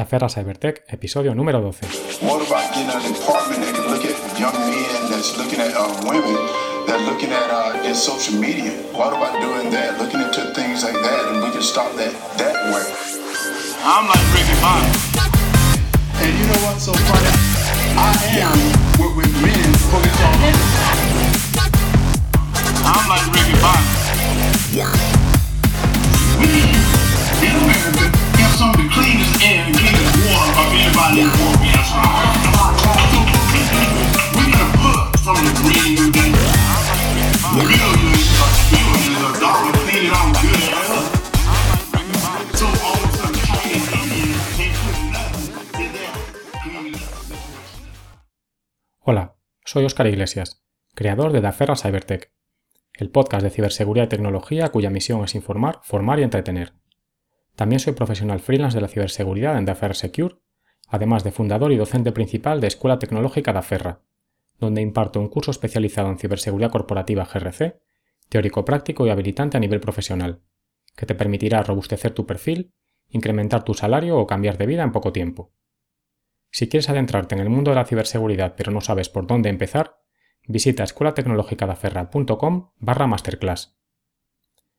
Afera Cybertech, episodio número 12. What about getting a department that can look at young men that's looking at uh, women that looking at uh, in social media? What about doing that? Looking into things like that, and we can stop that that way. I'm like Ricky Bobby. And you know what's so funny? I am with, with men focused on I'm like Ricky Bobby. We, Hola, soy Óscar Iglesias, creador de Daferra Cybertech, el podcast de ciberseguridad y tecnología cuya misión es informar, formar y entretener. También soy profesional freelance de la ciberseguridad en Daferra Secure, además de fundador y docente principal de Escuela Tecnológica Daferra, donde imparto un curso especializado en ciberseguridad corporativa GRC, teórico práctico y habilitante a nivel profesional, que te permitirá robustecer tu perfil, incrementar tu salario o cambiar de vida en poco tiempo. Si quieres adentrarte en el mundo de la ciberseguridad pero no sabes por dónde empezar, visita escuelatecnologicadaferra.com barra masterclass.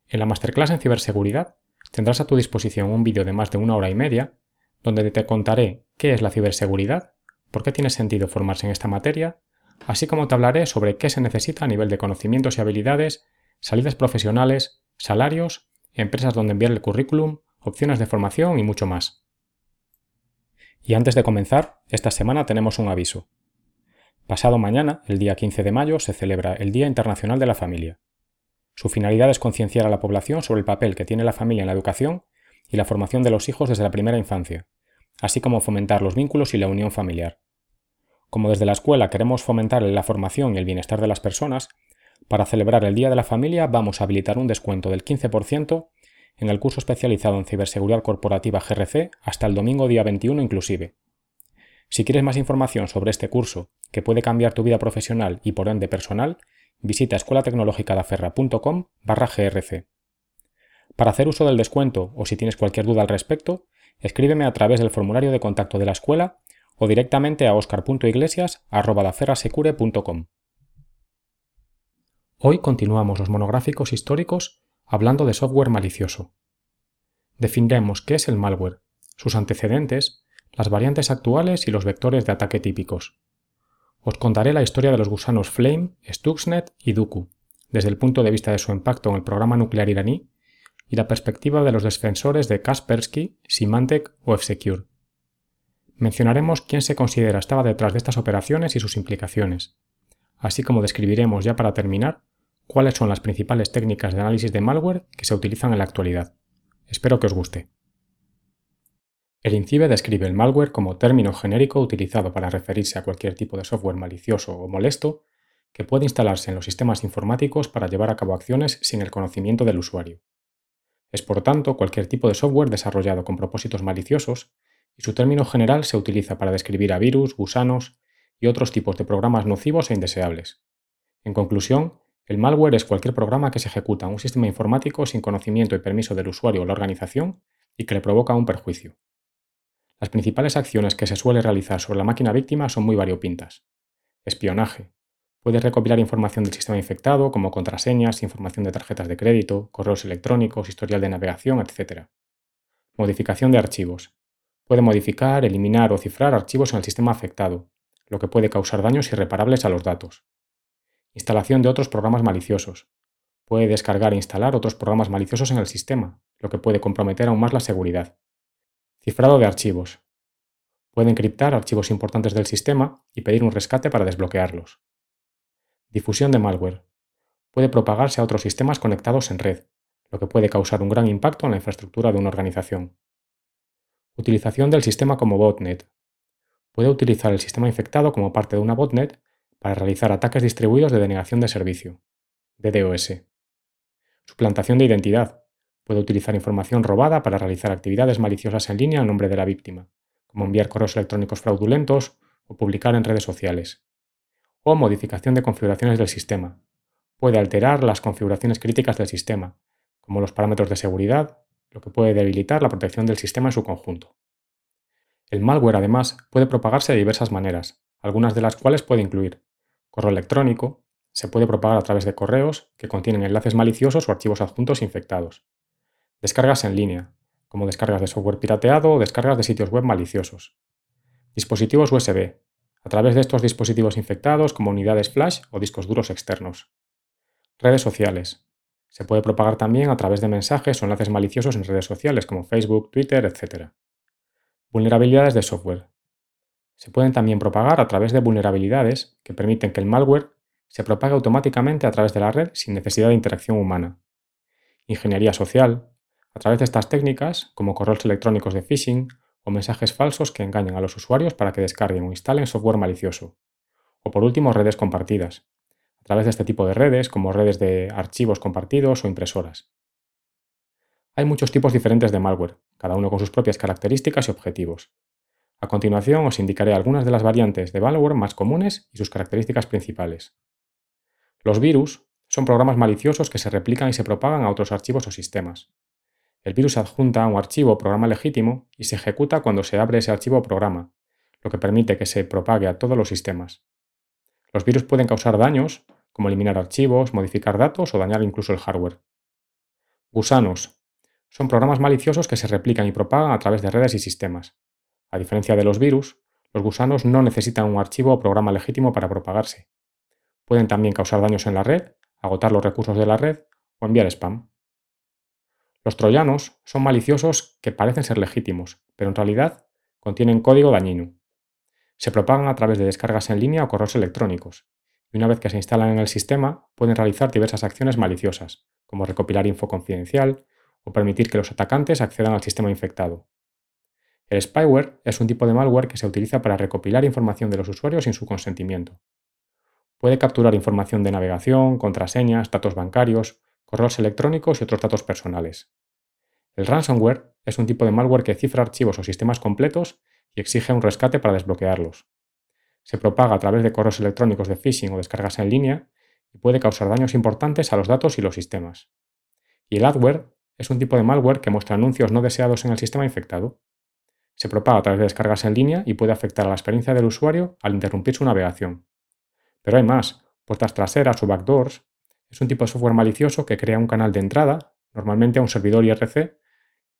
En la masterclass en ciberseguridad tendrás a tu disposición un vídeo de más de una hora y media donde te contaré qué es la ciberseguridad, por qué tiene sentido formarse en esta materia, así como te hablaré sobre qué se necesita a nivel de conocimientos y habilidades, salidas profesionales, salarios, empresas donde enviar el currículum, opciones de formación y mucho más. Y antes de comenzar, esta semana tenemos un aviso. Pasado mañana, el día 15 de mayo, se celebra el Día Internacional de la Familia. Su finalidad es concienciar a la población sobre el papel que tiene la familia en la educación y la formación de los hijos desde la primera infancia, así como fomentar los vínculos y la unión familiar. Como desde la escuela queremos fomentar la formación y el bienestar de las personas, para celebrar el Día de la Familia vamos a habilitar un descuento del 15% en el curso especializado en ciberseguridad corporativa GRC hasta el domingo día 21 inclusive. Si quieres más información sobre este curso, que puede cambiar tu vida profesional y por ende personal, visita escuelatecnologicadaferra.com barra grc. Para hacer uso del descuento o si tienes cualquier duda al respecto, escríbeme a través del formulario de contacto de la escuela o directamente a oscar.iglesias.daferrasecure.com. Hoy continuamos los monográficos históricos hablando de software malicioso. Definiremos qué es el malware, sus antecedentes, las variantes actuales y los vectores de ataque típicos. Os contaré la historia de los gusanos Flame, Stuxnet y Duku, desde el punto de vista de su impacto en el programa nuclear iraní y la perspectiva de los defensores de Kaspersky, Symantec o F-Secure. Mencionaremos quién se considera estaba detrás de estas operaciones y sus implicaciones, así como describiremos ya para terminar cuáles son las principales técnicas de análisis de malware que se utilizan en la actualidad. Espero que os guste. El INCIBE describe el malware como término genérico utilizado para referirse a cualquier tipo de software malicioso o molesto que puede instalarse en los sistemas informáticos para llevar a cabo acciones sin el conocimiento del usuario. Es por tanto cualquier tipo de software desarrollado con propósitos maliciosos y su término general se utiliza para describir a virus, gusanos y otros tipos de programas nocivos e indeseables. En conclusión, el malware es cualquier programa que se ejecuta en un sistema informático sin conocimiento y permiso del usuario o la organización y que le provoca un perjuicio. Las principales acciones que se suele realizar sobre la máquina víctima son muy variopintas. Espionaje. Puede recopilar información del sistema infectado, como contraseñas, información de tarjetas de crédito, correos electrónicos, historial de navegación, etc. Modificación de archivos. Puede modificar, eliminar o cifrar archivos en el sistema afectado, lo que puede causar daños irreparables a los datos. Instalación de otros programas maliciosos. Puede descargar e instalar otros programas maliciosos en el sistema, lo que puede comprometer aún más la seguridad. Cifrado de archivos. Puede encriptar archivos importantes del sistema y pedir un rescate para desbloquearlos. Difusión de malware. Puede propagarse a otros sistemas conectados en red, lo que puede causar un gran impacto en la infraestructura de una organización. Utilización del sistema como botnet. Puede utilizar el sistema infectado como parte de una botnet para realizar ataques distribuidos de denegación de servicio, DDoS. Suplantación de identidad Puede utilizar información robada para realizar actividades maliciosas en línea en nombre de la víctima, como enviar correos electrónicos fraudulentos o publicar en redes sociales. O modificación de configuraciones del sistema. Puede alterar las configuraciones críticas del sistema, como los parámetros de seguridad, lo que puede debilitar la protección del sistema en su conjunto. El malware, además, puede propagarse de diversas maneras, algunas de las cuales puede incluir correo electrónico, se puede propagar a través de correos que contienen enlaces maliciosos o archivos adjuntos infectados. Descargas en línea, como descargas de software pirateado o descargas de sitios web maliciosos. Dispositivos USB, a través de estos dispositivos infectados como unidades flash o discos duros externos. Redes sociales. Se puede propagar también a través de mensajes o enlaces maliciosos en redes sociales como Facebook, Twitter, etc. Vulnerabilidades de software. Se pueden también propagar a través de vulnerabilidades que permiten que el malware se propague automáticamente a través de la red sin necesidad de interacción humana. Ingeniería social. A través de estas técnicas, como correos electrónicos de phishing o mensajes falsos que engañan a los usuarios para que descarguen o instalen software malicioso. O por último, redes compartidas, a través de este tipo de redes, como redes de archivos compartidos o impresoras. Hay muchos tipos diferentes de malware, cada uno con sus propias características y objetivos. A continuación os indicaré algunas de las variantes de malware más comunes y sus características principales. Los virus son programas maliciosos que se replican y se propagan a otros archivos o sistemas. El virus adjunta a un archivo programa legítimo y se ejecuta cuando se abre ese archivo programa, lo que permite que se propague a todos los sistemas. Los virus pueden causar daños, como eliminar archivos, modificar datos o dañar incluso el hardware. Gusanos. Son programas maliciosos que se replican y propagan a través de redes y sistemas. A diferencia de los virus, los gusanos no necesitan un archivo o programa legítimo para propagarse. Pueden también causar daños en la red, agotar los recursos de la red o enviar spam. Los troyanos son maliciosos que parecen ser legítimos, pero en realidad contienen código dañino. Se propagan a través de descargas en línea o correos electrónicos, y una vez que se instalan en el sistema pueden realizar diversas acciones maliciosas, como recopilar info confidencial o permitir que los atacantes accedan al sistema infectado. El spyware es un tipo de malware que se utiliza para recopilar información de los usuarios sin su consentimiento. Puede capturar información de navegación, contraseñas, datos bancarios correos electrónicos y otros datos personales. El ransomware es un tipo de malware que cifra archivos o sistemas completos y exige un rescate para desbloquearlos. Se propaga a través de correos electrónicos de phishing o descargas en línea y puede causar daños importantes a los datos y los sistemas. Y el adware es un tipo de malware que muestra anuncios no deseados en el sistema infectado. Se propaga a través de descargas en línea y puede afectar a la experiencia del usuario al interrumpir su navegación. Pero hay más, puertas traseras o backdoors es un tipo de software malicioso que crea un canal de entrada, normalmente a un servidor IRC,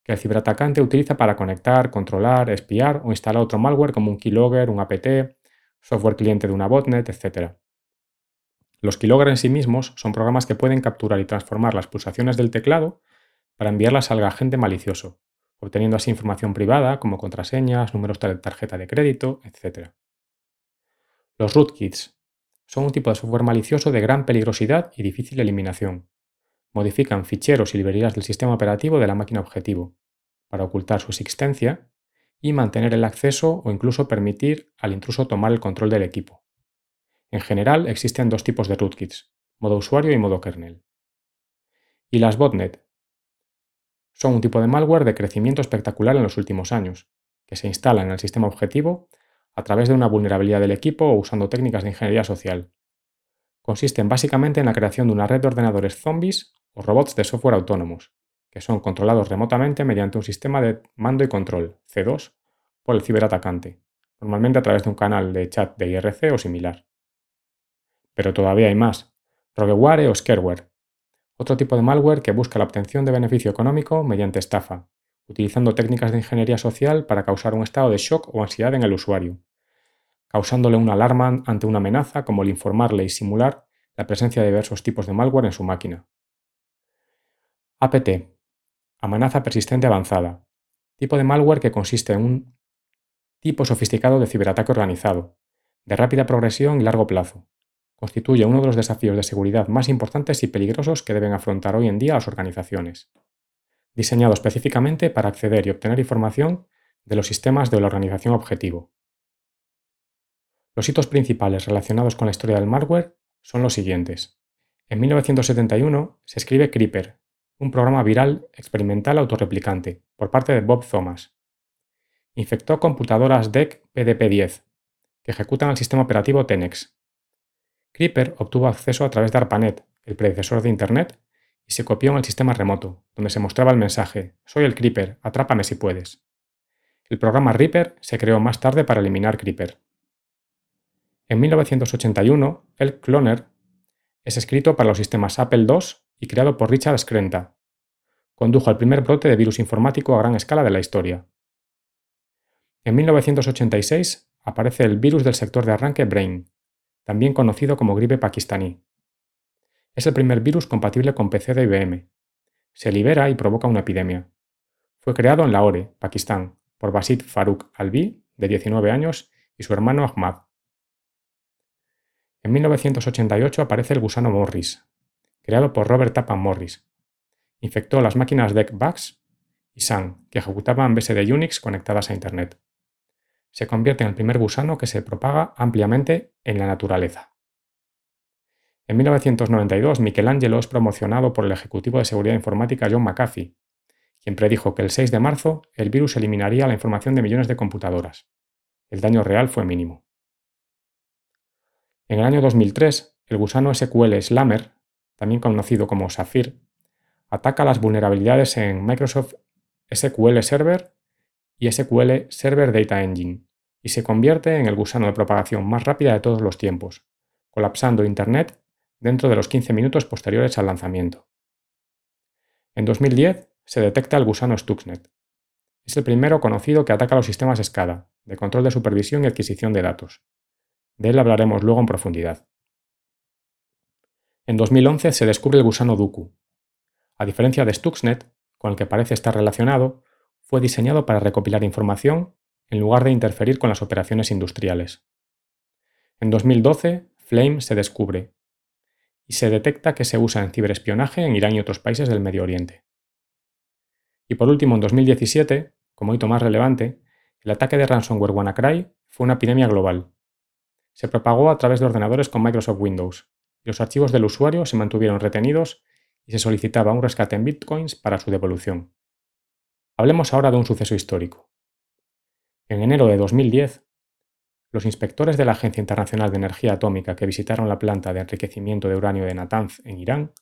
que el ciberatacante utiliza para conectar, controlar, espiar o instalar otro malware como un keylogger, un apt, software cliente de una botnet, etc. Los keylogger en sí mismos son programas que pueden capturar y transformar las pulsaciones del teclado para enviarlas al agente malicioso, obteniendo así información privada como contraseñas, números de tarjeta de crédito, etc. Los rootkits son un tipo de software malicioso de gran peligrosidad y difícil eliminación. Modifican ficheros y librerías del sistema operativo de la máquina objetivo, para ocultar su existencia y mantener el acceso o incluso permitir al intruso tomar el control del equipo. En general existen dos tipos de rootkits, modo usuario y modo kernel. Y las botnet son un tipo de malware de crecimiento espectacular en los últimos años, que se instalan en el sistema objetivo a través de una vulnerabilidad del equipo o usando técnicas de ingeniería social. Consisten básicamente en la creación de una red de ordenadores zombies o robots de software autónomos, que son controlados remotamente mediante un sistema de mando y control, C2, por el ciberatacante, normalmente a través de un canal de chat de IRC o similar. Pero todavía hay más, rogueware o scareware, otro tipo de malware que busca la obtención de beneficio económico mediante estafa, utilizando técnicas de ingeniería social para causar un estado de shock o ansiedad en el usuario, causándole una alarma ante una amenaza como el informarle y simular la presencia de diversos tipos de malware en su máquina. APT. Amenaza persistente avanzada. Tipo de malware que consiste en un tipo sofisticado de ciberataque organizado, de rápida progresión y largo plazo. Constituye uno de los desafíos de seguridad más importantes y peligrosos que deben afrontar hoy en día las organizaciones diseñado específicamente para acceder y obtener información de los sistemas de la organización objetivo. Los hitos principales relacionados con la historia del malware son los siguientes. En 1971 se escribe Creeper, un programa viral experimental autorreplicante, por parte de Bob Thomas. Infectó computadoras DEC PDP-10, que ejecutan el sistema operativo Tenex. Creeper obtuvo acceso a través de ARPANET, el predecesor de Internet, y se copió en el sistema remoto, donde se mostraba el mensaje Soy el Creeper, atrápame si puedes. El programa Reaper se creó más tarde para eliminar Creeper. En 1981, el Cloner es escrito para los sistemas Apple II y creado por Richard Skrenta. Condujo al primer brote de virus informático a gran escala de la historia. En 1986 aparece el virus del sector de arranque Brain, también conocido como gripe pakistaní. Es el primer virus compatible con PC de IBM. Se libera y provoca una epidemia. Fue creado en Lahore, Pakistán, por Basit Farooq Alvi, de 19 años, y su hermano Ahmad. En 1988 aparece el gusano Morris, creado por Robert Tappan Morris. Infectó las máquinas DEC Bugs y Sun, que ejecutaban BSD Unix conectadas a Internet se convierte en el primer gusano que se propaga ampliamente en la naturaleza. En 1992, Michelangelo es promocionado por el ejecutivo de seguridad informática John McAfee, quien predijo que el 6 de marzo el virus eliminaría la información de millones de computadoras. El daño real fue mínimo. En el año 2003, el gusano SQL Slammer, también conocido como Sapphire, ataca las vulnerabilidades en Microsoft SQL Server y SQL Server Data Engine, y se convierte en el gusano de propagación más rápida de todos los tiempos, colapsando Internet dentro de los 15 minutos posteriores al lanzamiento. En 2010 se detecta el gusano Stuxnet. Es el primero conocido que ataca los sistemas SCADA, de control de supervisión y adquisición de datos. De él hablaremos luego en profundidad. En 2011 se descubre el gusano Duku. A diferencia de Stuxnet, con el que parece estar relacionado, fue diseñado para recopilar información en lugar de interferir con las operaciones industriales. En 2012, Flame se descubre y se detecta que se usa en ciberespionaje en Irán y otros países del Medio Oriente. Y por último, en 2017, como hito más relevante, el ataque de ransomware WannaCry fue una epidemia global. Se propagó a través de ordenadores con Microsoft Windows, los archivos del usuario se mantuvieron retenidos y se solicitaba un rescate en bitcoins para su devolución. Hablemos ahora de un suceso histórico. En enero de 2010, los inspectores de la Agencia Internacional de Energía Atómica que visitaron la planta de enriquecimiento de uranio de Natanz en Irán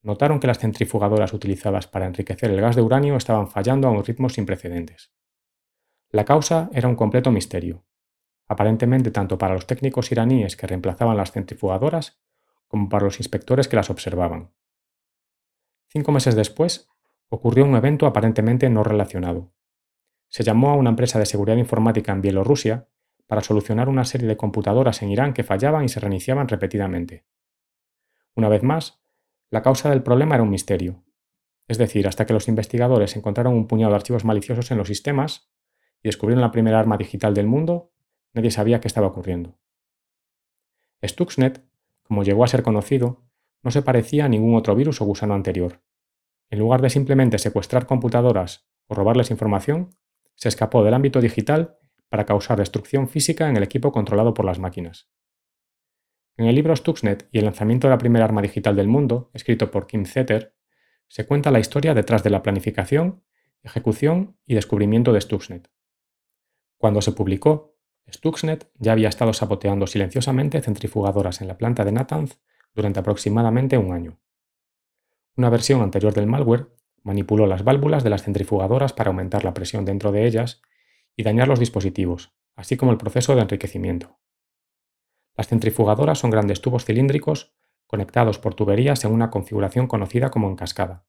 notaron que las centrifugadoras utilizadas para enriquecer el gas de uranio estaban fallando a un ritmo sin precedentes. La causa era un completo misterio, aparentemente tanto para los técnicos iraníes que reemplazaban las centrifugadoras como para los inspectores que las observaban. Cinco meses después, ocurrió un evento aparentemente no relacionado. Se llamó a una empresa de seguridad informática en Bielorrusia para solucionar una serie de computadoras en Irán que fallaban y se reiniciaban repetidamente. Una vez más, la causa del problema era un misterio, es decir, hasta que los investigadores encontraron un puñado de archivos maliciosos en los sistemas y descubrieron la primera arma digital del mundo, nadie sabía qué estaba ocurriendo. Stuxnet, como llegó a ser conocido, no se parecía a ningún otro virus o gusano anterior. En lugar de simplemente secuestrar computadoras o robarles información, se escapó del ámbito digital para causar destrucción física en el equipo controlado por las máquinas. En el libro Stuxnet y el lanzamiento de la primera arma digital del mundo, escrito por Kim Zetter, se cuenta la historia detrás de la planificación, ejecución y descubrimiento de Stuxnet. Cuando se publicó, Stuxnet ya había estado saboteando silenciosamente centrifugadoras en la planta de Natanz durante aproximadamente un año. Una versión anterior del malware manipuló las válvulas de las centrifugadoras para aumentar la presión dentro de ellas y dañar los dispositivos, así como el proceso de enriquecimiento. Las centrifugadoras son grandes tubos cilíndricos conectados por tuberías en una configuración conocida como en cascada,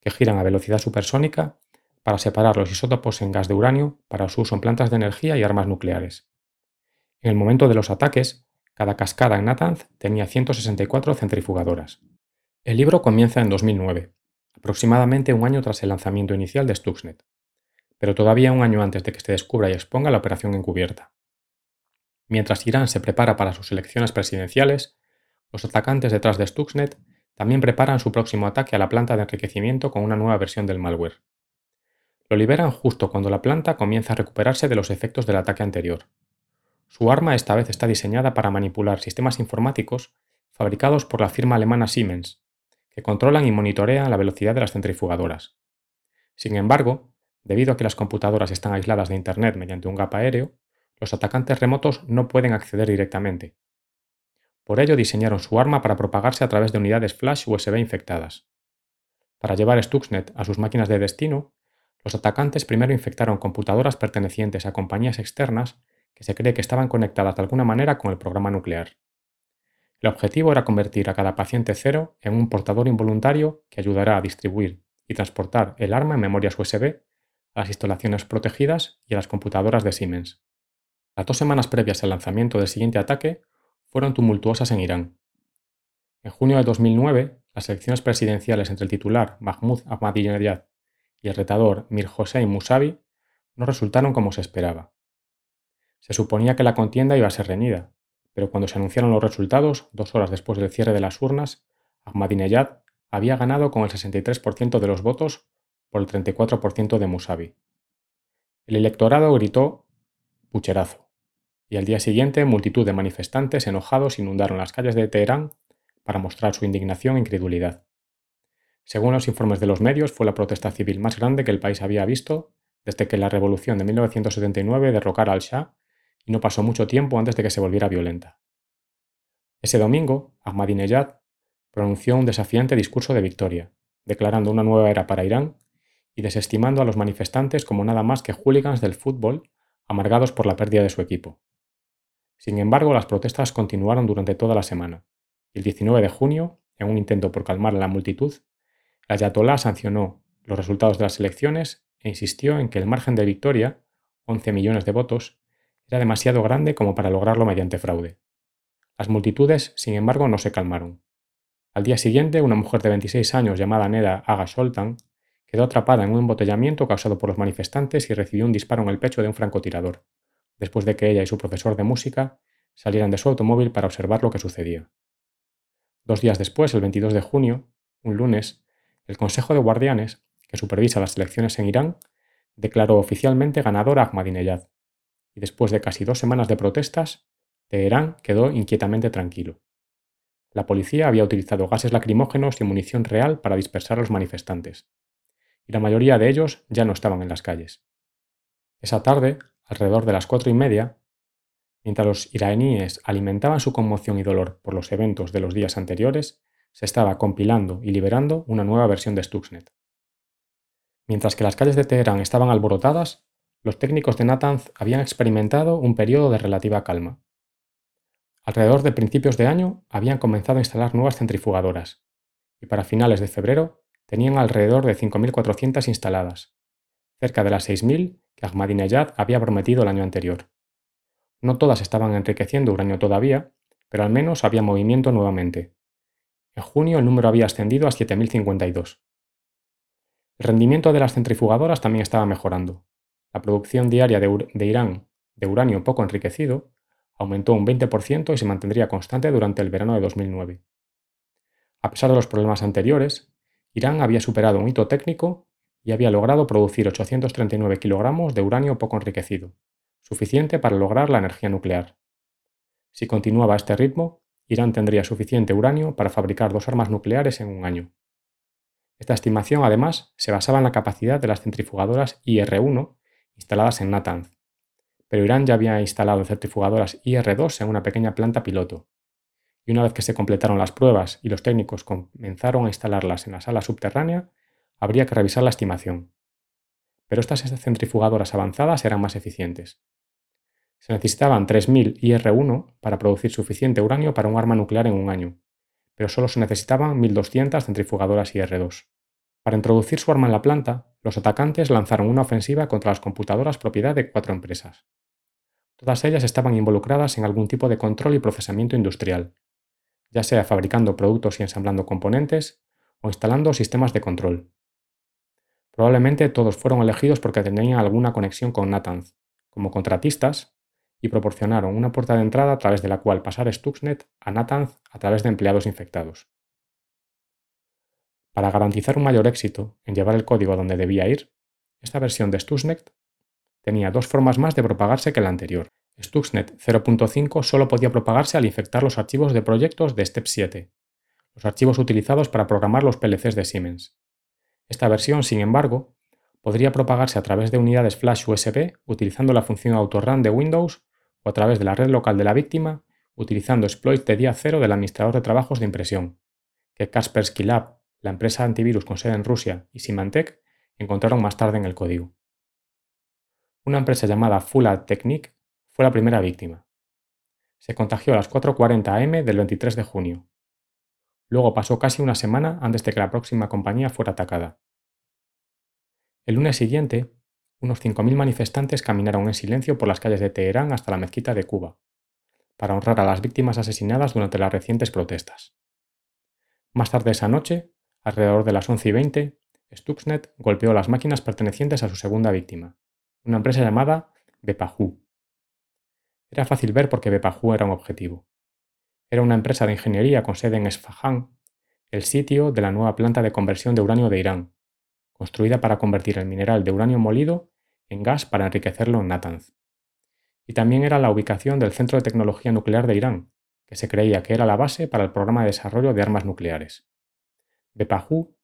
que giran a velocidad supersónica para separar los isótopos en gas de uranio para su uso en plantas de energía y armas nucleares. En el momento de los ataques, cada cascada en Natanz tenía 164 centrifugadoras. El libro comienza en 2009, aproximadamente un año tras el lanzamiento inicial de Stuxnet, pero todavía un año antes de que se descubra y exponga la operación encubierta. Mientras Irán se prepara para sus elecciones presidenciales, los atacantes detrás de Stuxnet también preparan su próximo ataque a la planta de enriquecimiento con una nueva versión del malware. Lo liberan justo cuando la planta comienza a recuperarse de los efectos del ataque anterior. Su arma esta vez está diseñada para manipular sistemas informáticos fabricados por la firma alemana Siemens, que controlan y monitorean la velocidad de las centrifugadoras. Sin embargo, debido a que las computadoras están aisladas de Internet mediante un gap aéreo, los atacantes remotos no pueden acceder directamente. Por ello diseñaron su arma para propagarse a través de unidades flash USB infectadas. Para llevar Stuxnet a sus máquinas de destino, Los atacantes primero infectaron computadoras pertenecientes a compañías externas que se cree que estaban conectadas de alguna manera con el programa nuclear. El objetivo era convertir a cada paciente cero en un portador involuntario que ayudará a distribuir y transportar el arma en memorias USB a las instalaciones protegidas y a las computadoras de Siemens. Las dos semanas previas al lanzamiento del siguiente ataque fueron tumultuosas en Irán. En junio de 2009, las elecciones presidenciales entre el titular Mahmoud Ahmadinejad y el retador Mir Hossein Musavi no resultaron como se esperaba. Se suponía que la contienda iba a ser reñida, pero cuando se anunciaron los resultados, dos horas después del cierre de las urnas, Ahmadinejad había ganado con el 63% de los votos por el 34% de Musavi. El electorado gritó pucherazo, y al día siguiente multitud de manifestantes enojados inundaron las calles de Teherán para mostrar su indignación e incredulidad. Según los informes de los medios, fue la protesta civil más grande que el país había visto desde que la revolución de 1979 derrocara al Shah y no pasó mucho tiempo antes de que se volviera violenta. Ese domingo, Ahmadinejad pronunció un desafiante discurso de victoria, declarando una nueva era para Irán y desestimando a los manifestantes como nada más que hooligans del fútbol amargados por la pérdida de su equipo. Sin embargo, las protestas continuaron durante toda la semana, el 19 de junio, en un intento por calmar a la multitud, el ayatolá sancionó los resultados de las elecciones e insistió en que el margen de victoria, 11 millones de votos, era demasiado grande como para lograrlo mediante fraude. Las multitudes, sin embargo, no se calmaron. Al día siguiente, una mujer de 26 años llamada Neda Aga Sholtan quedó atrapada en un embotellamiento causado por los manifestantes y recibió un disparo en el pecho de un francotirador, después de que ella y su profesor de música salieran de su automóvil para observar lo que sucedía. Dos días después, el 22 de junio, un lunes, el Consejo de Guardianes, que supervisa las elecciones en Irán, declaró oficialmente ganador a Ahmadinejad, y después de casi dos semanas de protestas, Teherán quedó inquietamente tranquilo. La policía había utilizado gases lacrimógenos y munición real para dispersar a los manifestantes, y la mayoría de ellos ya no estaban en las calles. Esa tarde, alrededor de las cuatro y media, mientras los iraníes alimentaban su conmoción y dolor por los eventos de los días anteriores, se estaba compilando y liberando una nueva versión de Stuxnet. Mientras que las calles de Teherán estaban alborotadas, los técnicos de Natanz habían experimentado un periodo de relativa calma. Alrededor de principios de año habían comenzado a instalar nuevas centrifugadoras, y para finales de febrero tenían alrededor de 5.400 instaladas, cerca de las 6.000 que Ahmadinejad había prometido el año anterior. No todas estaban enriqueciendo uranio todavía, pero al menos había movimiento nuevamente. En junio el número había ascendido a 7.052. El rendimiento de las centrifugadoras también estaba mejorando, la producción diaria de, Irán de uranio poco enriquecido aumentó un 20% y se mantendría constante durante el verano de 2009. A pesar de los problemas anteriores, Irán había superado un hito técnico y había logrado producir 839 kilogramos de uranio poco enriquecido, suficiente para lograr la energía nuclear. Si continuaba a este ritmo, Irán tendría suficiente uranio para fabricar dos armas nucleares en un año. Esta estimación, además, se basaba en la capacidad de las centrifugadoras IR-1 instaladas en Natanz, pero Irán ya había instalado centrifugadoras IR-2 en una pequeña planta piloto, y una vez que se completaron las pruebas y los técnicos comenzaron a instalarlas en la sala subterránea, habría que revisar la estimación. Pero estas centrifugadoras avanzadas eran más eficientes. Se necesitaban 3.000 IR-1 para producir suficiente uranio para un arma nuclear en un año, pero solo se necesitaban 1.200 centrifugadoras IR-2. Para introducir su arma en la planta, los atacantes lanzaron una ofensiva contra las computadoras propiedad de cuatro empresas. Todas ellas estaban involucradas en algún tipo de control y procesamiento industrial, ya sea fabricando productos y ensamblando componentes o instalando sistemas de control. Probablemente todos fueron elegidos porque tenían alguna conexión con Natanz, como contratistas, y proporcionaron una puerta de entrada a través de la cual pasar Stuxnet a Natanz a través de empleados infectados. Para garantizar un mayor éxito en llevar el código donde debía ir, esta versión de Stuxnet tenía dos formas más de propagarse que la anterior. Stuxnet 0.5 solo podía propagarse al infectar los archivos de proyectos de Step 7, los archivos utilizados para programar los PLCs de Siemens. Esta versión, sin embargo, podría propagarse a través de unidades flash USB utilizando la función autorun de Windows o a través de la red local de la víctima utilizando exploits de día cero del administrador de trabajos de impresión, que Kaspersky Lab la empresa antivirus con sede en Rusia y Symantec encontraron más tarde en el código. Una empresa llamada Full Technique fue la primera víctima. Se contagió a las 4.40 am del 23 de junio. Luego pasó casi una semana antes de que la próxima compañía fuera atacada. El lunes siguiente, unos 5.000 manifestantes caminaron en silencio por las calles de Teherán hasta la mezquita de Cuba, para honrar a las víctimas asesinadas durante las recientes protestas. Más tarde esa noche, alrededor de las 11 y 20, Stuxnet golpeó las máquinas pertenecientes a su segunda víctima, una empresa llamada Bepahu. Era fácil ver por qué Bepahu era un objetivo. Era una empresa de ingeniería con sede en Esfahan, el sitio de la nueva planta de conversión de uranio de Irán, construida para convertir el mineral de uranio molido en gas para enriquecerlo en Natanz. Y también era la ubicación del Centro de Tecnología Nuclear de Irán, que se creía que era la base para el programa de desarrollo de armas nucleares. Bepahu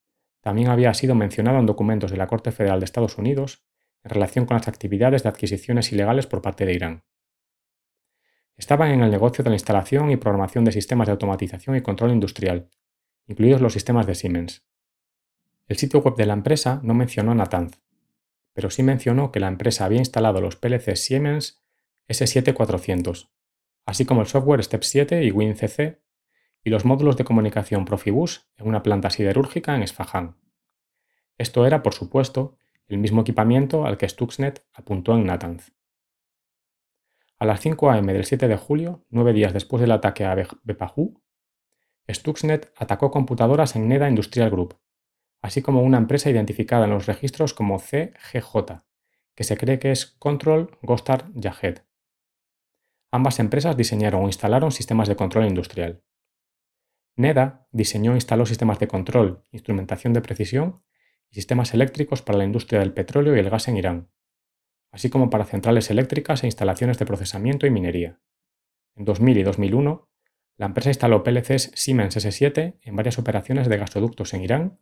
también había sido mencionado en documentos de la Corte Federal de Estados Unidos en relación con las actividades de adquisiciones ilegales por parte de Irán. Estaban en el negocio de la instalación y programación de sistemas de automatización y control industrial, incluidos los sistemas de Siemens. El sitio web de la empresa no mencionó Natanz, pero sí mencionó que la empresa había instalado los PLC Siemens S7400, así como el software Step 7 y WinCC, y los módulos de comunicación Profibus en una planta siderúrgica en Esfahan. Esto era, por supuesto, el mismo equipamiento al que Stuxnet apuntó en Natanz. A las 5 am del 7 de julio, nueve días después del ataque a Bepahu, Stuxnet atacó computadoras en NEDA Industrial Group, así como una empresa identificada en los registros como CGJ, que se cree que es Control Gostar Yahed. Ambas empresas diseñaron o instalaron sistemas de control industrial. NEDA diseñó e instaló sistemas de control, instrumentación de precisión y sistemas eléctricos para la industria del petróleo y el gas en Irán, así como para centrales eléctricas e instalaciones de procesamiento y minería. En 2000 y 2001, la empresa instaló PLCs Siemens S7 en varias operaciones de gasoductos en Irán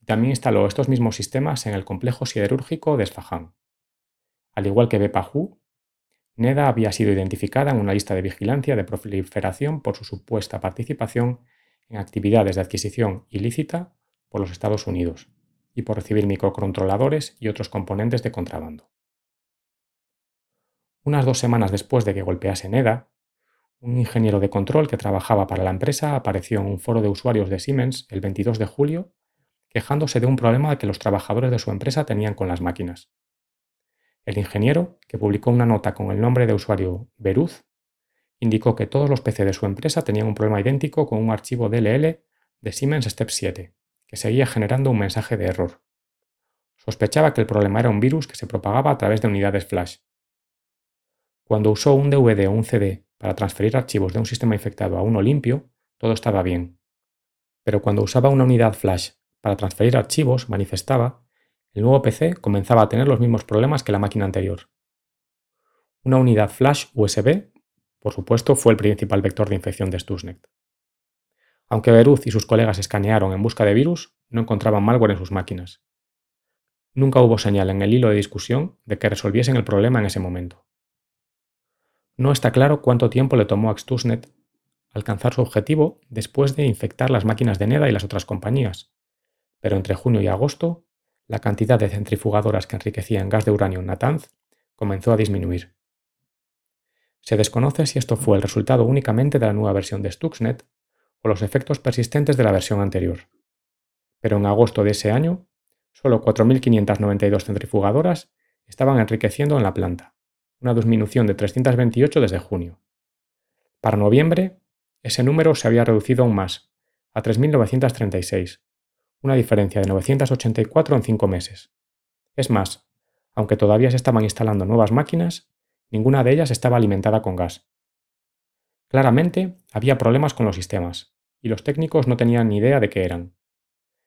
y también instaló estos mismos sistemas en el complejo siderúrgico de Esfahan. Al igual que Bepahu, NEDA había sido identificada en una lista de vigilancia de proliferación por su supuesta participación en actividades de adquisición ilícita por los Estados Unidos y por recibir microcontroladores y otros componentes de contrabando. Unas dos semanas después de que golpease NEDA, un ingeniero de control que trabajaba para la empresa apareció en un foro de usuarios de Siemens el 22 de julio quejándose de un problema que los trabajadores de su empresa tenían con las máquinas. El ingeniero, que publicó una nota con el nombre de usuario Beruz, indicó que todos los PC de su empresa tenían un problema idéntico con un archivo DLL de Siemens Step 7, que seguía generando un mensaje de error. Sospechaba que el problema era un virus que se propagaba a través de unidades flash, cuando usó un DVD o un CD para transferir archivos de un sistema infectado a uno limpio, todo estaba bien. Pero cuando usaba una unidad flash para transferir archivos, manifestaba, el nuevo PC comenzaba a tener los mismos problemas que la máquina anterior. Una unidad flash USB, por supuesto, fue el principal vector de infección de Stuxnet. Aunque Beruz y sus colegas escanearon en busca de virus, no encontraban malware en sus máquinas. Nunca hubo señal en el hilo de discusión de que resolviesen el problema en ese momento. No está claro cuánto tiempo le tomó a Stuxnet alcanzar su objetivo después de infectar las máquinas de NEDA y las otras compañías, pero entre junio y agosto, la cantidad de centrifugadoras que enriquecían gas de uranio en Natanz comenzó a disminuir. Se desconoce si esto fue el resultado únicamente de la nueva versión de Stuxnet o los efectos persistentes de la versión anterior. Pero en agosto de ese año, solo 4.592 centrifugadoras estaban enriqueciendo en la planta una disminución de 328 desde junio. Para noviembre, ese número se había reducido aún más, a 3.936, una diferencia de 984 en cinco meses. Es más, aunque todavía se estaban instalando nuevas máquinas, ninguna de ellas estaba alimentada con gas. Claramente, había problemas con los sistemas, y los técnicos no tenían ni idea de qué eran.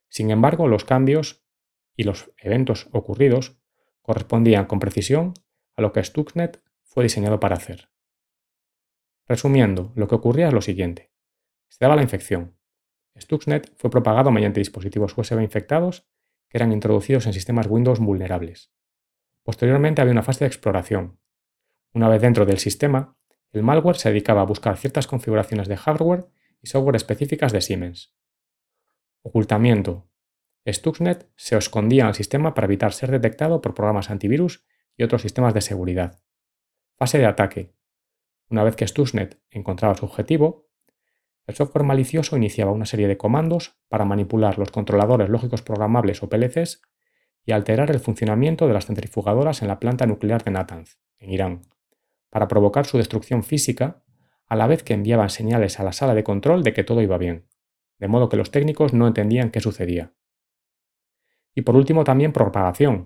Sin embargo, los cambios y los eventos ocurridos correspondían con precisión a lo que Stuxnet fue diseñado para hacer. Resumiendo, lo que ocurría es lo siguiente. Se daba la infección. Stuxnet fue propagado mediante dispositivos USB infectados que eran introducidos en sistemas Windows vulnerables. Posteriormente había una fase de exploración. Una vez dentro del sistema, el malware se dedicaba a buscar ciertas configuraciones de hardware y software específicas de Siemens. Ocultamiento. Stuxnet se escondía el sistema para evitar ser detectado por programas antivirus y otros sistemas de seguridad. Fase de ataque. Una vez que Stuxnet encontraba su objetivo, el software malicioso iniciaba una serie de comandos para manipular los controladores lógicos programables o PLCs y alterar el funcionamiento de las centrifugadoras en la planta nuclear de Natanz, en Irán, para provocar su destrucción física, a la vez que enviaban señales a la sala de control de que todo iba bien, de modo que los técnicos no entendían qué sucedía. Y por último también propagación.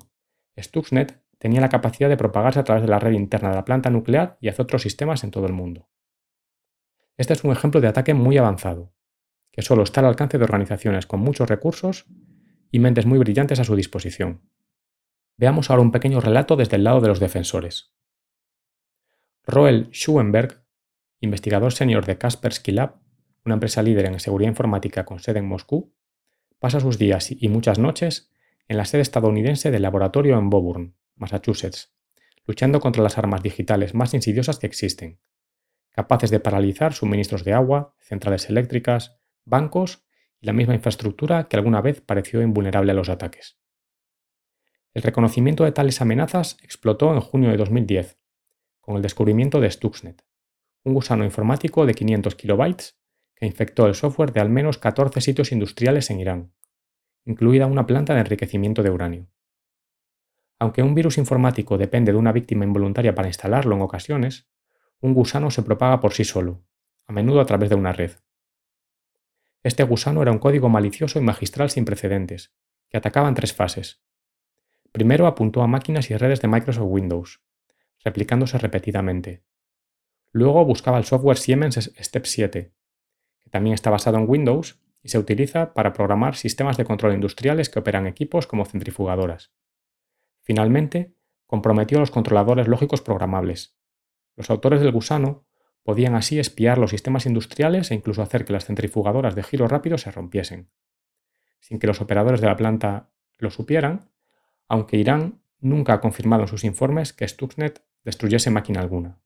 Stuxnet tenía la capacidad de propagarse a través de la red interna de la planta nuclear y hacia otros sistemas en todo el mundo. Este es un ejemplo de ataque muy avanzado, que solo está al alcance de organizaciones con muchos recursos y mentes muy brillantes a su disposición. Veamos ahora un pequeño relato desde el lado de los defensores. Roel Schuenberg, investigador senior de Kaspersky Lab, una empresa líder en seguridad informática con sede en Moscú, pasa sus días y muchas noches en la sede estadounidense del laboratorio en Boburn, Massachusetts, luchando contra las armas digitales más insidiosas que existen, capaces de paralizar suministros de agua, centrales eléctricas, bancos y la misma infraestructura que alguna vez pareció invulnerable a los ataques. El reconocimiento de tales amenazas explotó en junio de 2010, con el descubrimiento de Stuxnet, un gusano informático de 500 kilobytes que infectó el software de al menos 14 sitios industriales en Irán, incluida una planta de enriquecimiento de uranio. Aunque un virus informático depende de una víctima involuntaria para instalarlo en ocasiones, un gusano se propaga por sí solo, a menudo a través de una red. Este gusano era un código malicioso y magistral sin precedentes, que atacaba en tres fases. Primero apuntó a máquinas y redes de Microsoft Windows, replicándose repetidamente. Luego buscaba el software Siemens Step 7, que también está basado en Windows y se utiliza para programar sistemas de control industriales que operan equipos como centrifugadoras. Finalmente, comprometió a los controladores lógicos programables. Los autores del gusano Podían así espiar los sistemas industriales e incluso hacer que las centrifugadoras de giro rápido se rompiesen. Sin que los operadores de la planta lo supieran, aunque Irán nunca ha confirmado en sus informes que Stuxnet destruyese máquina alguna.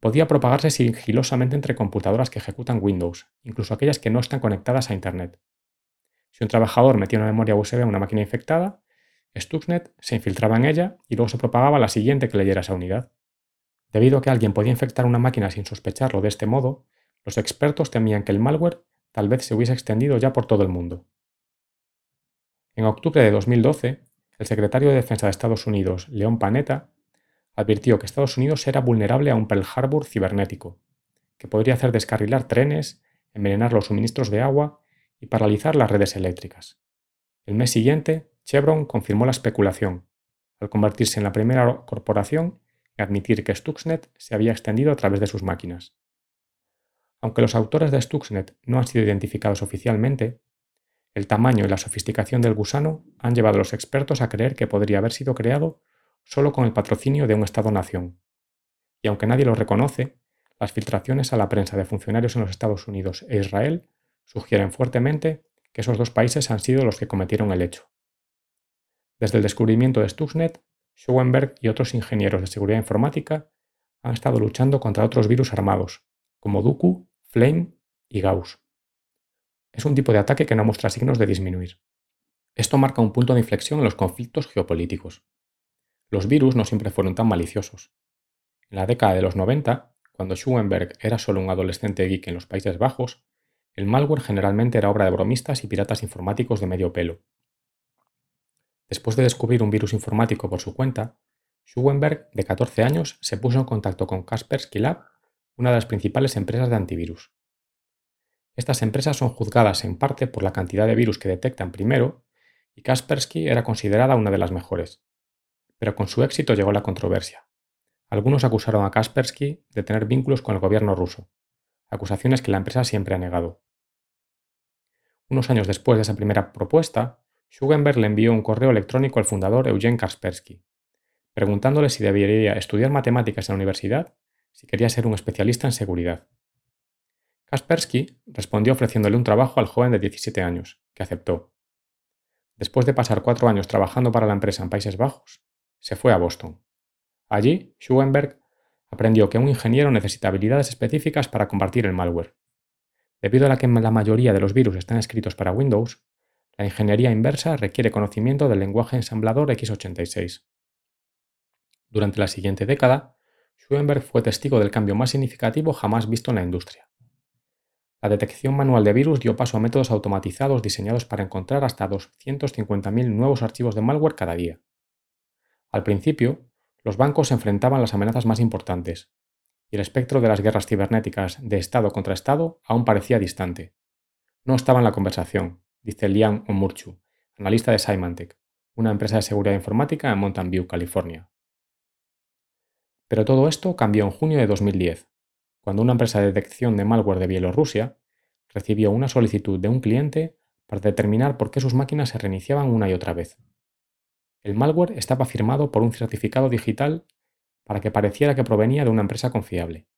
Podía propagarse sigilosamente entre computadoras que ejecutan Windows, incluso aquellas que no están conectadas a Internet. Si un trabajador metía una memoria USB en una máquina infectada, Stuxnet se infiltraba en ella y luego se propagaba la siguiente que leyera esa unidad. Debido a que alguien podía infectar una máquina sin sospecharlo de este modo, los expertos temían que el malware tal vez se hubiese extendido ya por todo el mundo. En octubre de 2012, el secretario de Defensa de Estados Unidos, León Panetta, advirtió que Estados Unidos era vulnerable a un Pearl Harbor cibernético, que podría hacer descarrilar trenes, envenenar los suministros de agua y paralizar las redes eléctricas. El mes siguiente, Chevron confirmó la especulación, al convertirse en la primera corporación admitir que Stuxnet se había extendido a través de sus máquinas. Aunque los autores de Stuxnet no han sido identificados oficialmente, el tamaño y la sofisticación del gusano han llevado a los expertos a creer que podría haber sido creado solo con el patrocinio de un Estado-nación. Y aunque nadie lo reconoce, las filtraciones a la prensa de funcionarios en los Estados Unidos e Israel sugieren fuertemente que esos dos países han sido los que cometieron el hecho. Desde el descubrimiento de Stuxnet, Schoenberg y otros ingenieros de seguridad informática han estado luchando contra otros virus armados, como Duku, Flame y Gauss. Es un tipo de ataque que no muestra signos de disminuir. Esto marca un punto de inflexión en los conflictos geopolíticos. Los virus no siempre fueron tan maliciosos. En la década de los 90, cuando Schoenberg era solo un adolescente geek en los Países Bajos, el malware generalmente era obra de bromistas y piratas informáticos de medio pelo, Después de descubrir un virus informático por su cuenta, Schuenberg, de 14 años, se puso en contacto con Kaspersky Lab, una de las principales empresas de antivirus. Estas empresas son juzgadas en parte por la cantidad de virus que detectan primero, y Kaspersky era considerada una de las mejores. Pero con su éxito llegó la controversia. Algunos acusaron a Kaspersky de tener vínculos con el gobierno ruso, acusaciones que la empresa siempre ha negado. Unos años después de esa primera propuesta, Schugenberg le envió un correo electrónico al fundador Eugen Kaspersky, preguntándole si debería estudiar matemáticas en la universidad si quería ser un especialista en seguridad. Kaspersky respondió ofreciéndole un trabajo al joven de 17 años, que aceptó. Después de pasar cuatro años trabajando para la empresa en Países Bajos, se fue a Boston. Allí, Schugenberg aprendió que un ingeniero necesita habilidades específicas para combatir el malware. Debido a que la mayoría de los virus están escritos para Windows, La ingeniería inversa requiere conocimiento del lenguaje ensamblador x86. Durante la siguiente década, Schoenberg fue testigo del cambio más significativo jamás visto en la industria. La detección manual de virus dio paso a métodos automatizados diseñados para encontrar hasta 250.000 nuevos archivos de malware cada día. Al principio, los bancos se enfrentaban a las amenazas más importantes, y el espectro de las guerras cibernéticas de Estado contra Estado aún parecía distante. No estaba en la conversación, dice Liam Omurchu, analista de Symantec, una empresa de seguridad informática en Mountain View, California. Pero todo esto cambió en junio de 2010, cuando una empresa de detección de malware de Bielorrusia recibió una solicitud de un cliente para determinar por qué sus máquinas se reiniciaban una y otra vez. El malware estaba firmado por un certificado digital para que pareciera que provenía de una empresa confiable.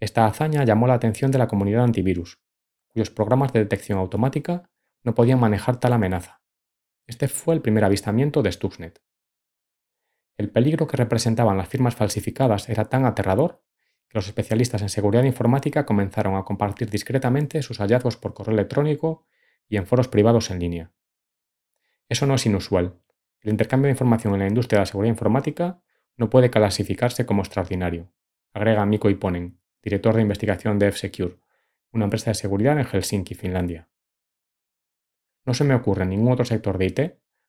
Esta hazaña llamó la atención de la comunidad antivirus, cuyos programas de detección automática no podían manejar tal amenaza. Este fue el primer avistamiento de Stuxnet. El peligro que representaban las firmas falsificadas era tan aterrador que los especialistas en seguridad informática comenzaron a compartir discretamente sus hallazgos por correo electrónico y en foros privados en línea. Eso no es inusual. El intercambio de información en la industria de la seguridad informática no puede clasificarse como extraordinario, agrega Mikko Iponen, director de investigación de F-Secure, una empresa de seguridad en Helsinki, Finlandia. No se me ocurre ningún otro sector de IT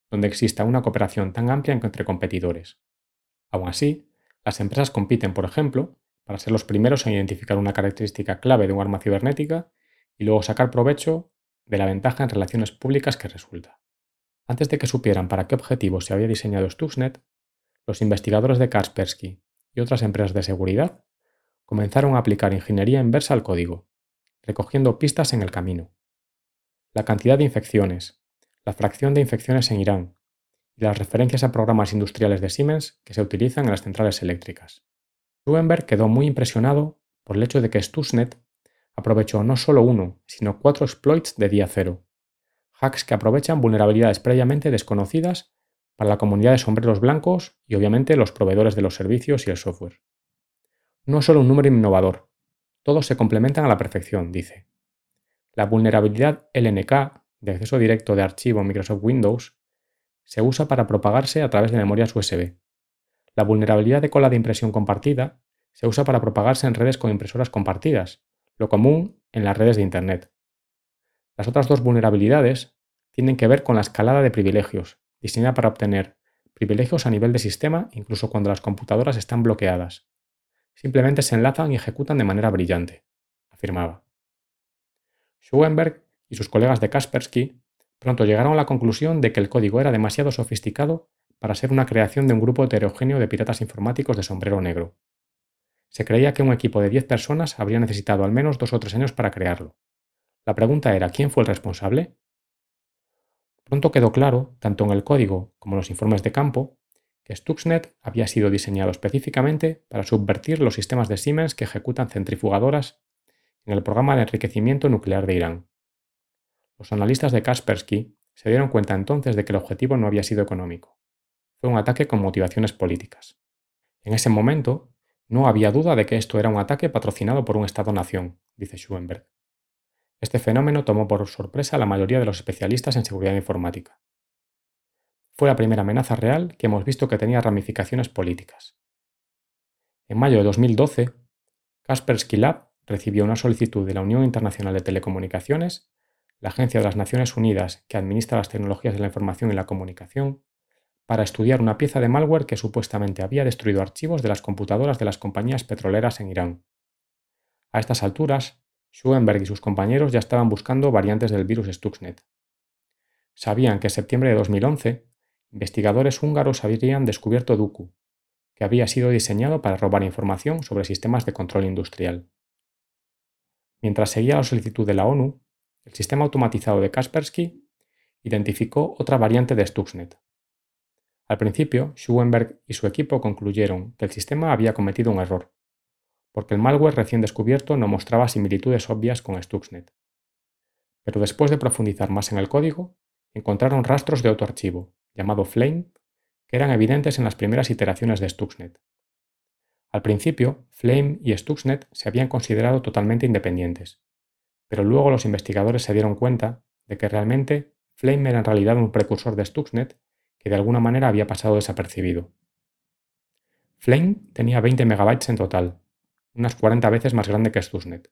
donde exista una cooperación tan amplia entre competidores. Aún así, las empresas compiten, por ejemplo, para ser los primeros en identificar una característica clave de un arma cibernética y luego sacar provecho de la ventaja en relaciones públicas que resulta. Antes de que supieran para qué objetivo se había diseñado Stuxnet, los investigadores de Kaspersky y otras empresas de seguridad comenzaron a aplicar ingeniería inversa al código, recogiendo pistas en el camino. La cantidad de infecciones, la fracción de infecciones en Irán y las referencias a programas industriales de Siemens que se utilizan en las centrales eléctricas. Rubenberg quedó muy impresionado por el hecho de que Stuxnet aprovechó no solo uno, sino cuatro exploits de día cero, hacks que aprovechan vulnerabilidades previamente desconocidas para la comunidad de sombreros blancos y obviamente los proveedores de los servicios y el software. No solo un número innovador, todos se complementan a la perfección, dice. La vulnerabilidad LNK de acceso directo de archivo Microsoft Windows se usa para propagarse a través de memorias USB, la vulnerabilidad de cola de impresión compartida se usa para propagarse en redes con impresoras compartidas, lo común en las redes de Internet. Las otras dos vulnerabilidades tienen que ver con la escalada de privilegios, diseñada para obtener privilegios a nivel de sistema incluso cuando las computadoras están bloqueadas. Simplemente se enlazan y ejecutan de manera brillante, afirmaba. Schoenberg y sus colegas de Kaspersky pronto llegaron a la conclusión de que el código era demasiado sofisticado para ser una creación de un grupo heterogéneo de piratas informáticos de sombrero negro. Se creía que un equipo de 10 personas habría necesitado al menos dos o tres años para crearlo. La pregunta era ¿quién fue el responsable? Pronto quedó claro, tanto en el código como en los informes de campo, Stuxnet había sido diseñado específicamente para subvertir los sistemas de Siemens que ejecutan centrifugadoras en el programa de enriquecimiento nuclear de Irán. Los analistas de Kaspersky se dieron cuenta entonces de que el objetivo no había sido económico fue un ataque con motivaciones políticas. En ese momento, no había duda de que esto era un ataque patrocinado por un Estado-nación, dice Schoenberg. Este fenómeno tomó por sorpresa a la mayoría de los especialistas en seguridad informática. Fue la primera amenaza real que hemos visto que tenía ramificaciones políticas. En mayo de 2012, Kaspersky Lab recibió una solicitud de la Unión Internacional de Telecomunicaciones, la Agencia de las Naciones Unidas que administra las tecnologías de la información y la comunicación, para estudiar una pieza de malware que supuestamente había destruido archivos de las computadoras de las compañías petroleras en Irán. A estas alturas, Schoenberg y sus compañeros ya estaban buscando variantes del virus Stuxnet. Sabían que en septiembre de 2011, investigadores húngaros habían descubierto Duku, que había sido diseñado para robar información sobre sistemas de control industrial. Mientras seguía la solicitud de la ONU, el sistema automatizado de Kaspersky identificó otra variante de Stuxnet, al principio, Schoenberg y su equipo concluyeron que el sistema había cometido un error, porque el malware recién descubierto no mostraba similitudes obvias con Stuxnet. Pero después de profundizar más en el código, encontraron rastros de otro archivo, llamado Flame, que eran evidentes en las primeras iteraciones de Stuxnet. Al principio, Flame y Stuxnet se habían considerado totalmente independientes, pero luego los investigadores se dieron cuenta de que realmente Flame era en realidad un precursor de Stuxnet que de alguna manera había pasado desapercibido. Flame tenía 20 megabytes en total, unas 40 veces más grande que Stuxnet.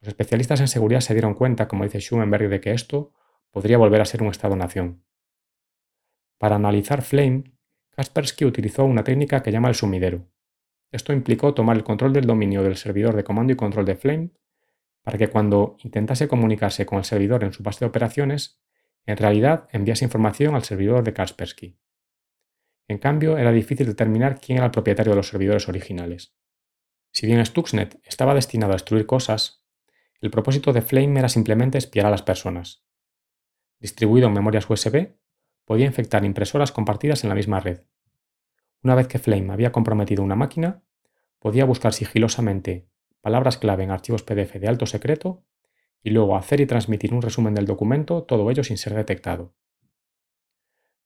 Los especialistas en seguridad se dieron cuenta, como dice Schumenberg, de que esto podría volver a ser un Estado-nación. Para analizar Flame, Kaspersky utilizó una técnica que llama el sumidero. Esto implicó tomar el control del dominio del servidor de comando y control de Flame para que cuando intentase comunicarse con el servidor en su base de operaciones, en realidad enviase información al servidor de Kaspersky. En cambio, era difícil determinar quién era el propietario de los servidores originales. Si bien Stuxnet estaba destinado a destruir cosas, el propósito de Flame era simplemente espiar a las personas. Distribuido en memorias USB, podía infectar impresoras compartidas en la misma red. Una vez que Flame había comprometido una máquina, podía buscar sigilosamente palabras clave en archivos PDF de alto secreto y luego hacer y transmitir un resumen del documento, todo ello sin ser detectado.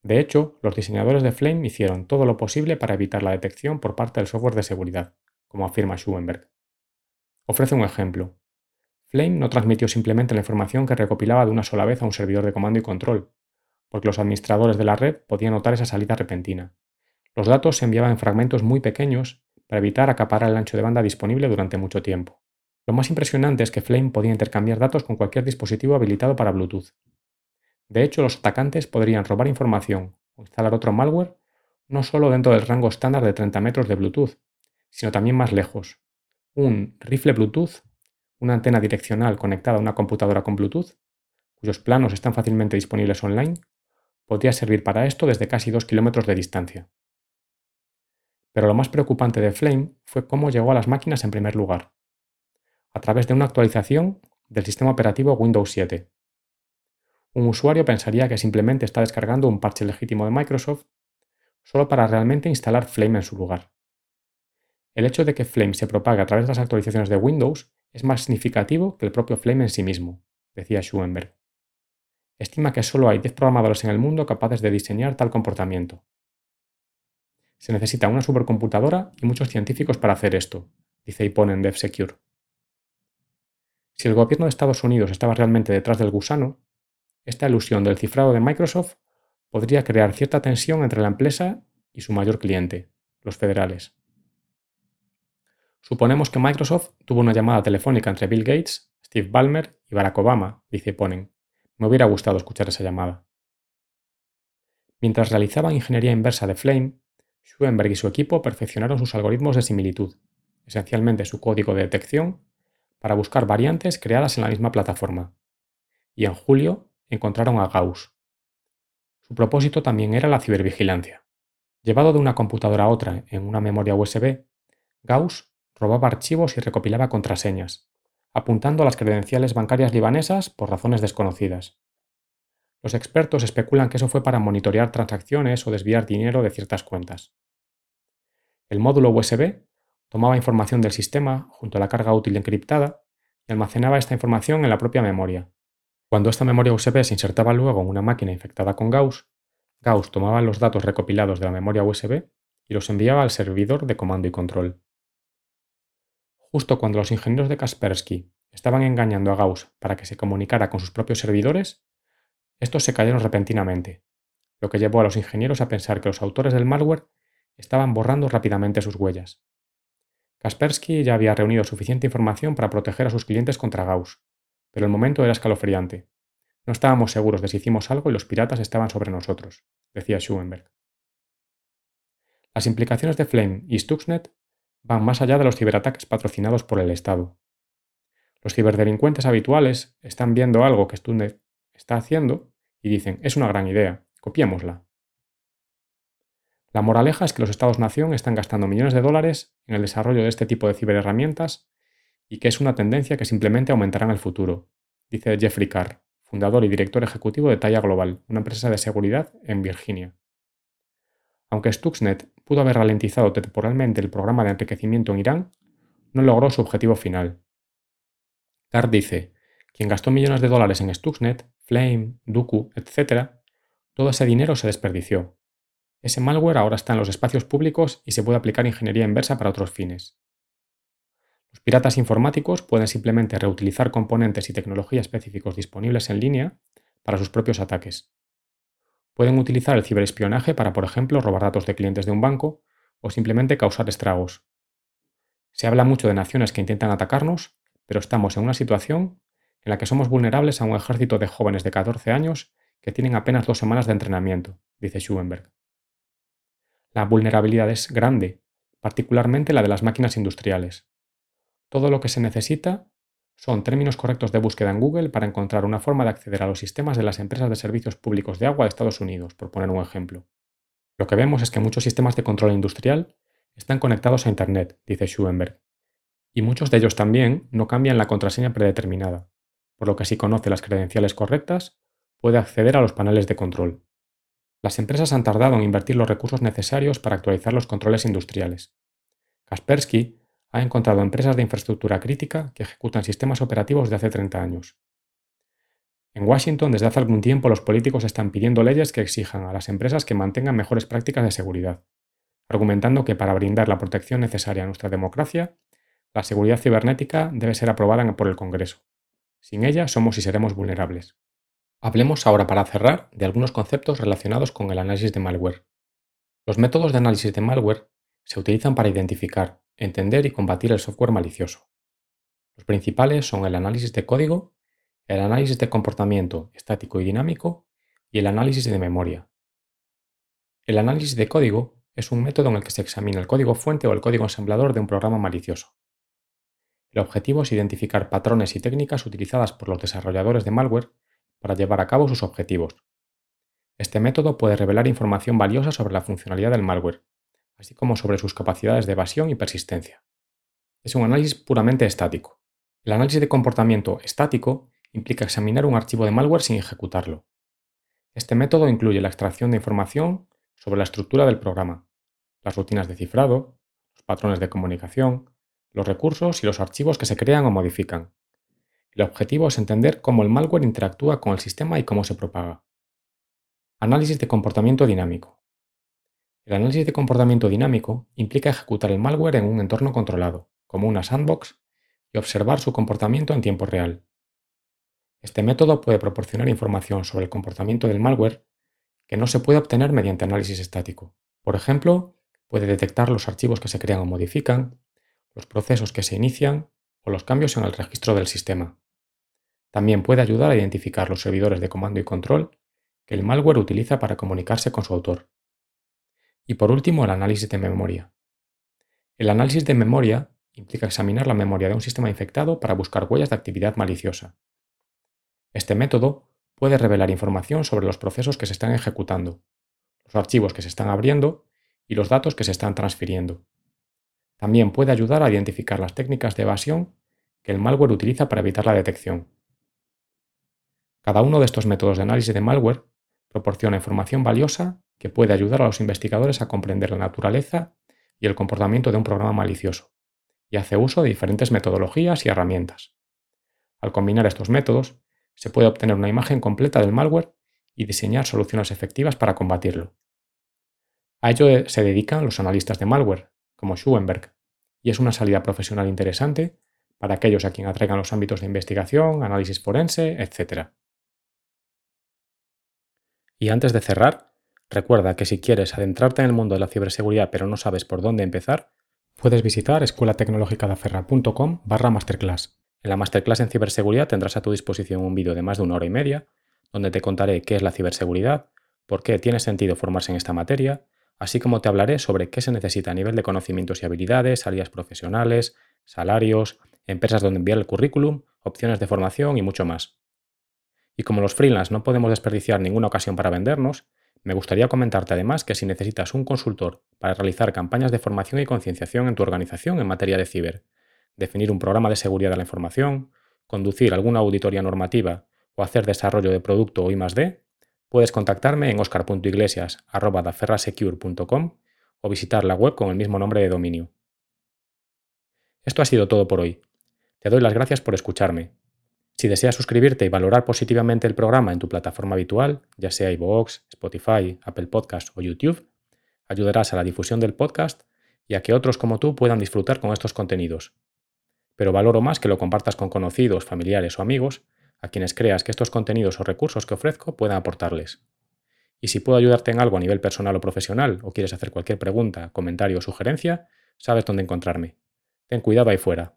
De hecho, los diseñadores de Flame hicieron todo lo posible para evitar la detección por parte del software de seguridad, como afirma Schuenberg. Ofrece un ejemplo. Flame no transmitió simplemente la información que recopilaba de una sola vez a un servidor de comando y control, porque los administradores de la red podían notar esa salida repentina. Los datos se enviaban en fragmentos muy pequeños para evitar acaparar el ancho de banda disponible durante mucho tiempo. Lo más impresionante es que Flame podía intercambiar datos con cualquier dispositivo habilitado para Bluetooth. De hecho, los atacantes podrían robar información o instalar otro malware no solo dentro del rango estándar de 30 metros de Bluetooth, sino también más lejos. Un rifle Bluetooth, una antena direccional conectada a una computadora con Bluetooth, cuyos planos están fácilmente disponibles online, podría servir para esto desde casi 2 kilómetros de distancia. Pero lo más preocupante de Flame fue cómo llegó a las máquinas en primer lugar, a través de una actualización del sistema operativo Windows 7. Un usuario pensaría que simplemente está descargando un parche legítimo de Microsoft solo para realmente instalar Flame en su lugar. El hecho de que Flame se propague a través de las actualizaciones de Windows es más significativo que el propio Flame en sí mismo, decía Schuenberg. Estima que solo hay 10 programadores en el mundo capaces de diseñar tal comportamiento. Se necesita una supercomputadora y muchos científicos para hacer esto, dice Ipon en DevSecure. Si el gobierno de Estados Unidos estaba realmente detrás del gusano, esta ilusión del cifrado de Microsoft podría crear cierta tensión entre la empresa y su mayor cliente, los federales. Suponemos que Microsoft tuvo una llamada telefónica entre Bill Gates, Steve Ballmer y Barack Obama, dice Ponen. Me hubiera gustado escuchar esa llamada. Mientras realizaban ingeniería inversa de Flame, Schoenberg y su equipo perfeccionaron sus algoritmos de similitud, esencialmente su código de detección, para buscar variantes creadas en la misma plataforma. Y en julio encontraron a Gauss. Su propósito también era la cibervigilancia. Llevado de una computadora a otra en una memoria USB, Gauss robaba archivos y recopilaba contraseñas, apuntando a las credenciales bancarias libanesas por razones desconocidas. Los expertos especulan que eso fue para monitorear transacciones o desviar dinero de ciertas cuentas. El módulo USB tomaba información del sistema junto a la carga útil encriptada y almacenaba esta información en la propia memoria. Cuando esta memoria USB se insertaba luego en una máquina infectada con Gauss, Gauss tomaba los datos recopilados de la memoria USB y los enviaba al servidor de comando y control. Justo cuando los ingenieros de Kaspersky estaban engañando a Gauss para que se comunicara con sus propios servidores, estos se cayeron repentinamente, lo que llevó a los ingenieros a pensar que los autores del malware estaban borrando rápidamente sus huellas. Kaspersky ya había reunido suficiente información para proteger a sus clientes contra Gauss, pero el momento era escalofriante. No estábamos seguros de si hicimos algo y los piratas estaban sobre nosotros, decía Schuenberg. Las implicaciones de Flame y Stuxnet van más allá de los ciberataques patrocinados por el Estado. Los ciberdelincuentes habituales están viendo algo que Stuxnet está haciendo y dicen, es una gran idea, copiémosla. La moraleja es que los Estados-nación están gastando millones de dólares en el desarrollo de este tipo de ciberherramientas y que es una tendencia que simplemente aumentará en el futuro, dice Jeffrey Carr, fundador y director ejecutivo de Talla Global, una empresa de seguridad en Virginia. Aunque Stuxnet pudo haber ralentizado temporalmente el programa de enriquecimiento en Irán, no logró su objetivo final. Carr dice, quien gastó millones de dólares en Stuxnet, Flame, Duku, etc., todo ese dinero se desperdició. Ese malware ahora está en los espacios públicos y se puede aplicar ingeniería inversa para otros fines. Los piratas informáticos pueden simplemente reutilizar componentes y tecnología específicos disponibles en línea para sus propios ataques. Pueden utilizar el ciberespionaje para, por ejemplo, robar datos de clientes de un banco o simplemente causar estragos. Se habla mucho de naciones que intentan atacarnos, pero estamos en una situación en la que somos vulnerables a un ejército de jóvenes de 14 años que tienen apenas dos semanas de entrenamiento, dice Schuenberg. La vulnerabilidad es grande, particularmente la de las máquinas industriales. Todo lo que se necesita son términos correctos de búsqueda en Google para encontrar una forma de acceder a los sistemas de las empresas de servicios públicos de agua de Estados Unidos, por poner un ejemplo. Lo que vemos es que muchos sistemas de control industrial están conectados a Internet, dice Schuenberg, y muchos de ellos también no cambian la contraseña predeterminada, por lo que si conoce las credenciales correctas, puede acceder a los paneles de control. Las empresas han tardado en invertir los recursos necesarios para actualizar los controles industriales. Kaspersky ha encontrado empresas de infraestructura crítica que ejecutan sistemas operativos de hace 30 años. En Washington, desde hace algún tiempo, los políticos están pidiendo leyes que exijan a las empresas que mantengan mejores prácticas de seguridad, argumentando que para brindar la protección necesaria a nuestra democracia, la seguridad cibernética debe ser aprobada por el Congreso. Sin ella somos y seremos vulnerables. Hablemos ahora para cerrar de algunos conceptos relacionados con el análisis de malware. Los métodos de análisis de malware se utilizan para identificar, entender y combatir el software malicioso. Los principales son el análisis de código, el análisis de comportamiento estático y dinámico y el análisis de memoria. El análisis de código es un método en el que se examina el código fuente o el código ensamblador de un programa malicioso. El objetivo es identificar patrones y técnicas utilizadas por los desarrolladores de malware para llevar a cabo sus objetivos. Este método puede revelar información valiosa sobre la funcionalidad del malware, así como sobre sus capacidades de evasión y persistencia. Es un análisis puramente estático. El análisis de comportamiento estático implica examinar un archivo de malware sin ejecutarlo. Este método incluye la extracción de información sobre la estructura del programa, las rutinas de cifrado, los patrones de comunicación, los recursos y los archivos que se crean o modifican. El objetivo es entender cómo el malware interactúa con el sistema y cómo se propaga. Análisis de comportamiento dinámico. El análisis de comportamiento dinámico implica ejecutar el malware en un entorno controlado, como una sandbox, y observar su comportamiento en tiempo real. Este método puede proporcionar información sobre el comportamiento del malware que no se puede obtener mediante análisis estático. Por ejemplo, puede detectar los archivos que se crean o modifican, los procesos que se inician o los cambios en el registro del sistema. También puede ayudar a identificar los servidores de comando y control que el malware utiliza para comunicarse con su autor. Y por último, el análisis de memoria. El análisis de memoria implica examinar la memoria de un sistema infectado para buscar huellas de actividad maliciosa. Este método puede revelar información sobre los procesos que se están ejecutando, los archivos que se están abriendo y los datos que se están transfiriendo. También puede ayudar a identificar las técnicas de evasión que el malware utiliza para evitar la detección. Cada uno de estos métodos de análisis de malware proporciona información valiosa que puede ayudar a los investigadores a comprender la naturaleza y el comportamiento de un programa malicioso, y hace uso de diferentes metodologías y herramientas. Al combinar estos métodos, se puede obtener una imagen completa del malware y diseñar soluciones efectivas para combatirlo. A ello se dedican los analistas de malware, como Schuenberg, y es una salida profesional interesante para aquellos a quien atraigan los ámbitos de investigación, análisis forense, etc. Y antes de cerrar, recuerda que si quieres adentrarte en el mundo de la ciberseguridad pero no sabes por dónde empezar, puedes visitar escuelatecnologicadaferra.com barra masterclass. En la masterclass en ciberseguridad tendrás a tu disposición un vídeo de más de una hora y media, donde te contaré qué es la ciberseguridad, por qué tiene sentido formarse en esta materia, así como te hablaré sobre qué se necesita a nivel de conocimientos y habilidades, salidas profesionales, salarios, empresas donde enviar el currículum, opciones de formación y mucho más. Y como los freelance no podemos desperdiciar ninguna ocasión para vendernos, me gustaría comentarte además que si necesitas un consultor para realizar campañas de formación y concienciación en tu organización en materia de ciber, definir un programa de seguridad de la información, conducir alguna auditoría normativa o hacer desarrollo de producto o I+D, Puedes contactarme en oscar.iglesias.daferrasecure.com o visitar la web con el mismo nombre de dominio. Esto ha sido todo por hoy. Te doy las gracias por escucharme. Si deseas suscribirte y valorar positivamente el programa en tu plataforma habitual, ya sea iVoox, Spotify, Apple Podcasts o YouTube, ayudarás a la difusión del podcast y a que otros como tú puedan disfrutar con estos contenidos. Pero valoro más que lo compartas con conocidos, familiares o amigos, a quienes creas que estos contenidos o recursos que ofrezco puedan aportarles. Y si puedo ayudarte en algo a nivel personal o profesional, o quieres hacer cualquier pregunta, comentario o sugerencia, sabes dónde encontrarme. Ten cuidado ahí fuera.